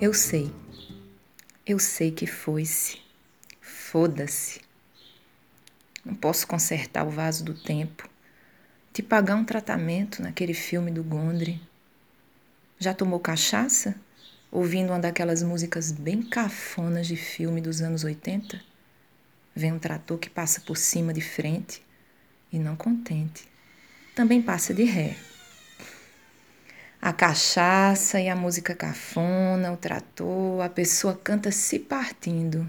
Eu sei. Eu sei que foi-se. Foda-se. Não posso consertar o vaso do tempo. Te pagar um tratamento naquele filme do Gondry. Já tomou cachaça? Ouvindo uma daquelas músicas bem cafonas de filme dos anos 80? Vem um trator que passa por cima de frente e não contente. Também passa de ré. A cachaça e a música cafona, o trator, a pessoa canta se partindo.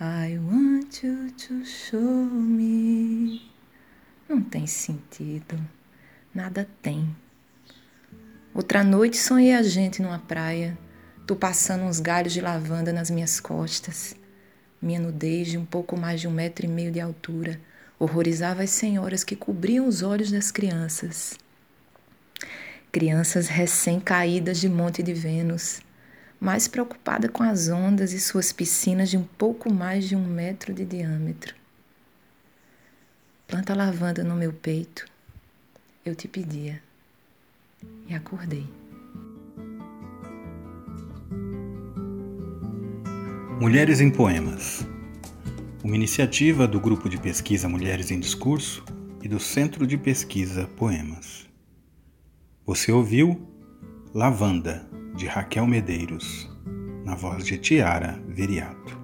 I want you to show me. Não tem sentido. Nada tem. Outra noite sonhei a gente numa praia, tu passando uns galhos de lavanda nas minhas costas. Minha nudez de um pouco mais de um metro e meio de altura horrorizava as senhoras que cobriam os olhos das crianças. Crianças recém-caídas de Monte de Vênus, mais preocupada com as ondas e suas piscinas de um pouco mais de um metro de diâmetro. Planta lavanda no meu peito, eu te pedia e acordei. Mulheres em Poemas uma iniciativa do Grupo de Pesquisa Mulheres em Discurso e do Centro de Pesquisa Poemas. Você ouviu Lavanda, de Raquel Medeiros, na voz de Tiara Viriato.